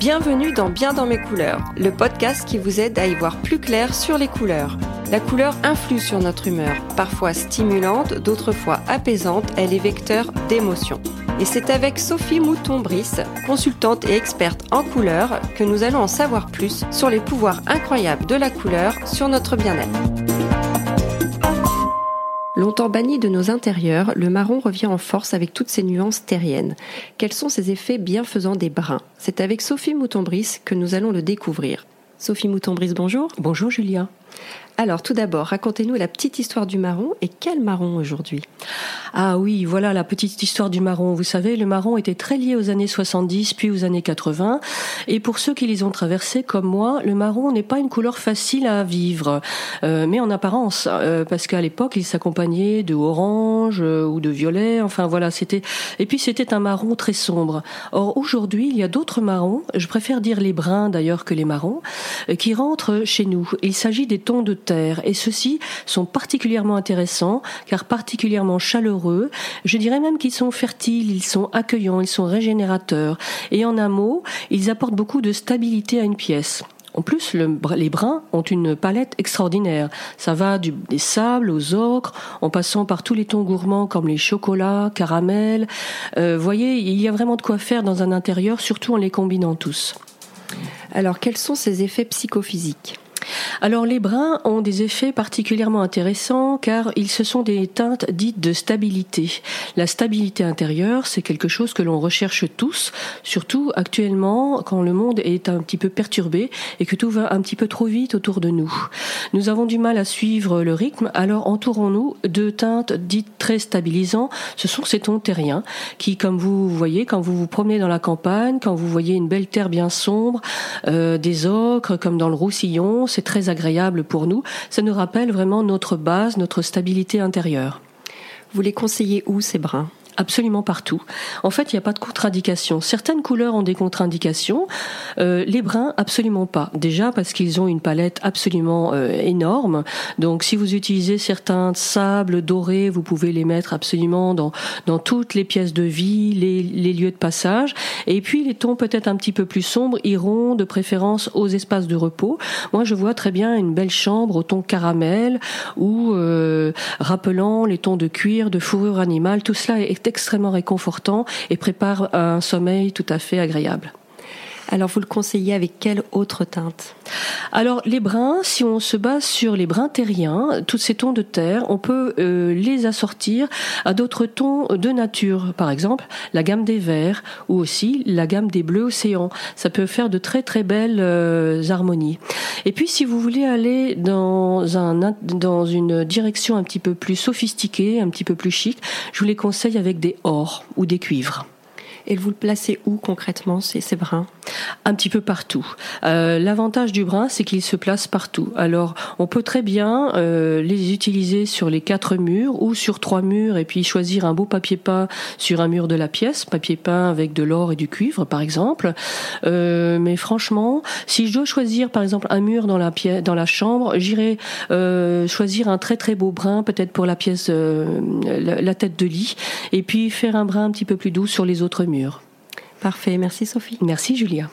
Bienvenue dans Bien dans mes couleurs, le podcast qui vous aide à y voir plus clair sur les couleurs. La couleur influe sur notre humeur, parfois stimulante, d'autres fois apaisante, elle est vecteur d'émotions. Et c'est avec Sophie Mouton-Brice, consultante et experte en couleurs, que nous allons en savoir plus sur les pouvoirs incroyables de la couleur sur notre bien-être. Banni de nos intérieurs, le marron revient en force avec toutes ses nuances terriennes. Quels sont ses effets bienfaisants des bruns? C'est avec Sophie Mouton-Brice que nous allons le découvrir. Sophie Mouton-Brice, bonjour. Bonjour Julia. Alors tout d'abord, racontez-nous la petite histoire du marron et quel marron aujourd'hui Ah oui, voilà la petite histoire du marron. Vous savez, le marron était très lié aux années 70 puis aux années 80 et pour ceux qui les ont traversés comme moi, le marron n'est pas une couleur facile à vivre, euh, mais en apparence, euh, parce qu'à l'époque il s'accompagnait de orange euh, ou de violet, enfin voilà, c'était et puis c'était un marron très sombre. Or aujourd'hui, il y a d'autres marrons, je préfère dire les bruns d'ailleurs que les marrons, qui rentrent chez nous. Il s'agit des tons de et ceux-ci sont particulièrement intéressants car particulièrement chaleureux. Je dirais même qu'ils sont fertiles, ils sont accueillants, ils sont régénérateurs et en un mot, ils apportent beaucoup de stabilité à une pièce. En plus, les bruns ont une palette extraordinaire. Ça va du, des sables aux ocres, en passant par tous les tons gourmands comme les chocolats, caramels. Euh, voyez, il y a vraiment de quoi faire dans un intérieur, surtout en les combinant tous. Alors, quels sont ces effets psychophysiques? Alors les bruns ont des effets particulièrement intéressants car ils se sont des teintes dites de stabilité. La stabilité intérieure, c'est quelque chose que l'on recherche tous, surtout actuellement quand le monde est un petit peu perturbé et que tout va un petit peu trop vite autour de nous. Nous avons du mal à suivre le rythme, alors entourons-nous de teintes dites très stabilisantes. Ce sont ces tons terriens qui, comme vous voyez, quand vous vous promenez dans la campagne, quand vous voyez une belle terre bien sombre, euh, des ocres comme dans le Roussillon, c'est très agréable pour nous. Ça nous rappelle vraiment notre base, notre stabilité intérieure. Vous les conseillez où ces brins? Absolument partout. En fait, il n'y a pas de contre-indication. Certaines couleurs ont des contre-indications, euh, les bruns absolument pas. Déjà parce qu'ils ont une palette absolument euh, énorme. Donc, si vous utilisez certains sables dorés, vous pouvez les mettre absolument dans dans toutes les pièces de vie, les, les lieux de passage. Et puis, les tons peut-être un petit peu plus sombres iront de préférence aux espaces de repos. Moi, je vois très bien une belle chambre au ton caramel ou euh, rappelant les tons de cuir, de fourrure animale. Tout cela est extrêmement réconfortant et prépare un sommeil tout à fait agréable. Alors vous le conseillez avec quelle autre teinte? Alors les bruns, si on se base sur les bruns terriens, tous ces tons de terre, on peut euh, les assortir à d'autres tons de nature. Par exemple, la gamme des verts ou aussi la gamme des bleus océans. Ça peut faire de très très belles euh, harmonies. Et puis si vous voulez aller dans, un, dans une direction un petit peu plus sophistiquée, un petit peu plus chic, je vous les conseille avec des ors ou des cuivres. Et vous le placez où concrètement, ces, ces brins? Un petit peu partout. Euh, L'avantage du brin, c'est qu'il se place partout. Alors, on peut très bien euh, les utiliser sur les quatre murs ou sur trois murs et puis choisir un beau papier peint sur un mur de la pièce, papier peint avec de l'or et du cuivre, par exemple. Euh, mais franchement, si je dois choisir, par exemple, un mur dans la pièce, dans la chambre, j'irai euh, choisir un très très beau brin, peut-être pour la pièce, euh, la, la tête de lit, et puis faire un brin un petit peu plus doux sur les autres murs. Parfait, merci Sophie. Merci Julia.